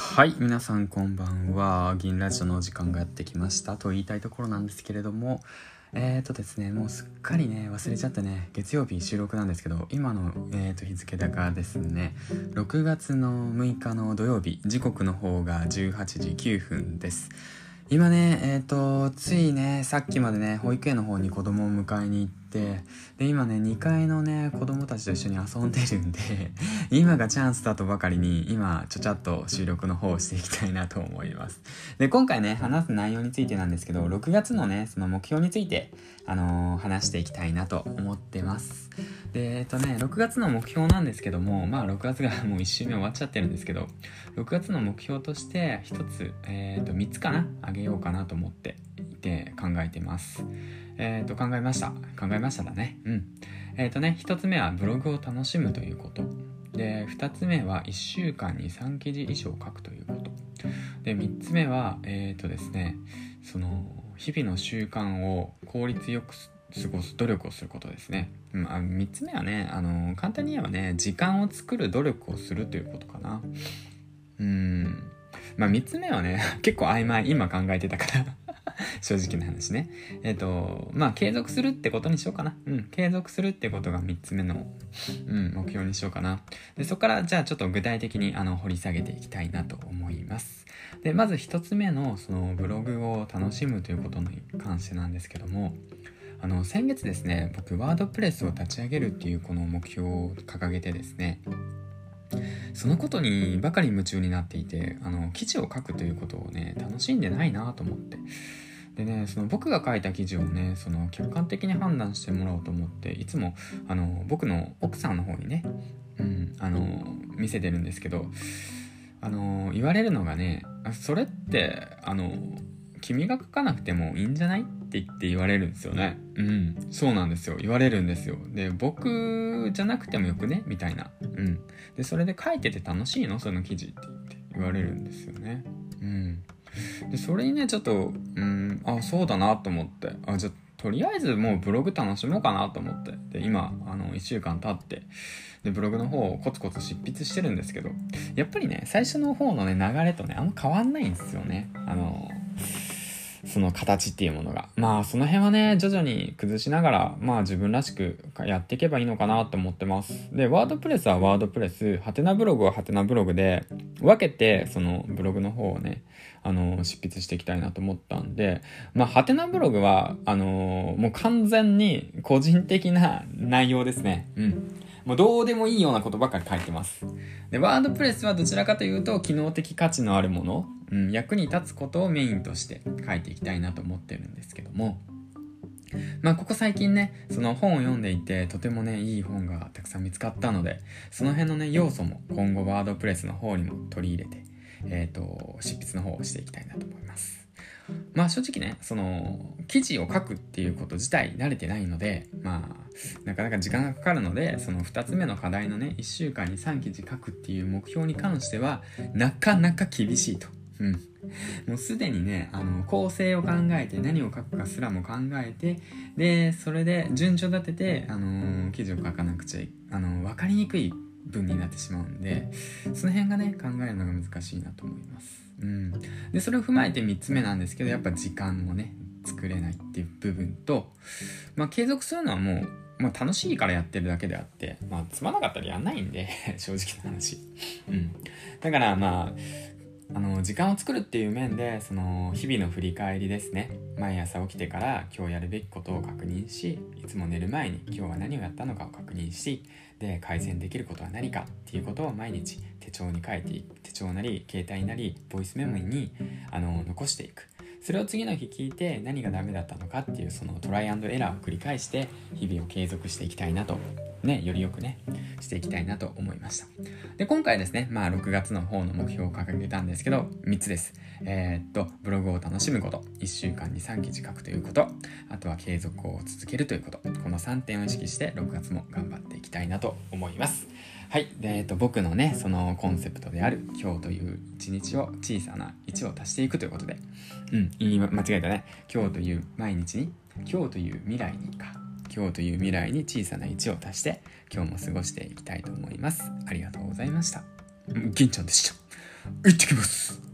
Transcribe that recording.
はい皆さんこんばんは。銀ラジオのお時間がやってきましたと言いたいところなんですけれども。えーとですねもうすっかりね忘れちゃってね月曜日収録なんですけど今の、えー、と日付だがですね6月の6日の土曜日時刻の方が18時9分です。今ねえっ、ー、とついねさっきまでね保育園の方に子供を迎えに行ってで今ね2階のね子供たちと一緒に遊んでるんで 今がチャンスだとばかりに今ちょちゃっと収録の方をしていきたいなと思います。で今回ね話す内容についてなんですけど6月のねその目標についてあのー、話していきたいなと思ってます。でえっとね6月の目標なんですけどもまあ6月がもう1週目終わっちゃってるんですけど6月の目標として1つえっ、ー、と3つかなあげようかなと思って。て考えてますえっ、ー、と、考えました。考えましただね。うん。えっ、ー、とね、一つ目はブログを楽しむということ。で、二つ目は1週間に3記事以上書くということ。で、三つ目は、えっ、ー、とですね、その、日々の習慣を効率よく過ごす努力をすることですね。うん、あ3つ目はね、あの簡単に言えばね、時間を作る努力をするということかな。うん。まあ3つ目はね、結構曖昧、今考えてたから 正直な話ね。えっ、ー、と、まあ、継続するってことにしようかな。うん、継続するってことが3つ目の、うん、目標にしようかな。で、そこから、じゃあちょっと具体的に、あの、掘り下げていきたいなと思います。で、まず1つ目の、その、ブログを楽しむということに関してなんですけども、あの、先月ですね、僕、ワードプレスを立ち上げるっていうこの目標を掲げてですね、そのことにばかり夢中になっていて、あの、記事を書くということをね、楽しんでないなと思って。でね、その僕が書いた記事をね、その客観的に判断してもらおうと思って、いつも、あの、僕の奥さんの方にね、うん、あの、見せてるんですけど、あの、言われるのがね、それって、あの、君が書かなくてもいいんじゃないっって言って言われるんですよね。うん。そうなんですよ。言われるんですよ。で、僕じゃなくてもよくね？みたいな。うん。で、それで書いてて楽しいの？その記事って言って言われるんですよね。うん。で、それにね、ちょっと、うん、あ、そうだなと思って。あ、じゃとりあえずもうブログ楽しもうかなと思って。で、今、あの、1週間経って、で、ブログの方をコツコツ執筆してるんですけど、やっぱりね、最初の方のね、流れとね、あんま変わんないんですよね。あの、その形っていうものが。まあその辺はね、徐々に崩しながら、まあ自分らしくやっていけばいいのかなと思ってます。で、ワードプレスはワードプレス、ハテナブログはハテナブログで、分けてそのブログの方をね、あの、執筆していきたいなと思ったんで、まあハテナブログは、あのもう完全に個人的な 内容ですね。うん。もうどうでもいいようなことばっかり書いてます。で、ワードプレスはどちらかというと、機能的価値のあるもの、うん、役に立つことをメインとして書いていきたいなと思ってるんですけども、まあ、ここ最近ね、その本を読んでいて、とてもね、いい本がたくさん見つかったので、その辺のね、要素も今後ワードプレスの方にも取り入れて、えっ、ー、と、執筆の方をしていきたいなと思います。まあ正直ね、その、記事を書くっていうこと自体慣れてないので、まあ、なかなか時間がかかるので、その2つ目の課題のね、1週間に3記事書くっていう目標に関しては、なかなか厳しいと。うん。もうすでにね、あの、構成を考えて、何を書くかすらも考えて、で、それで順序立てて、あの、記事を書かなくちゃい、あのー、わかりにくい文になってしまうんで、その辺がね、考えるのが難しいなと思います。うん。で、それを踏まえて3つ目なんですけど、やっぱ時間をね、作れないっていう部分と、まあ、継続するのはもう、まあ、楽しいからやってるだけであって、まあ、つまなかったらやんないんで 正直な話。うん。だから、まあ、あの時間を作るっていう面でその日々の振り返りですね。毎朝起きてから今日やるべきことを確認しいつも寝る前に今日は何をやったのかを確認しで改善できることは何かっていうことを毎日手帳に書いていく手帳なり携帯なりボイスメモにあの残していく。それを次の日聞いて何がダメだったのかっていうそのトライアンドエラーを繰り返して日々を継続していきたいなとね、よりよくね、していきたいなと思いました。で、今回ですね、まあ6月の方の目標を掲げたんですけど、3つです。えー、っと、ブログを楽しむこと、1週間に3記事書くということ、あとは継続を続けるということ、この3点を意識して6月も頑張っていきたいなと思います。はい。で、えっと、僕のね、そのコンセプトである今日という一日を小さな1を足していくということで、うん、言い間違えたね。今日という毎日に、今日という未来にか、今日という未来に小さな1を足して今日も過ごしていきたいと思います。ありがとうございました。銀ちゃんでした。行ってきます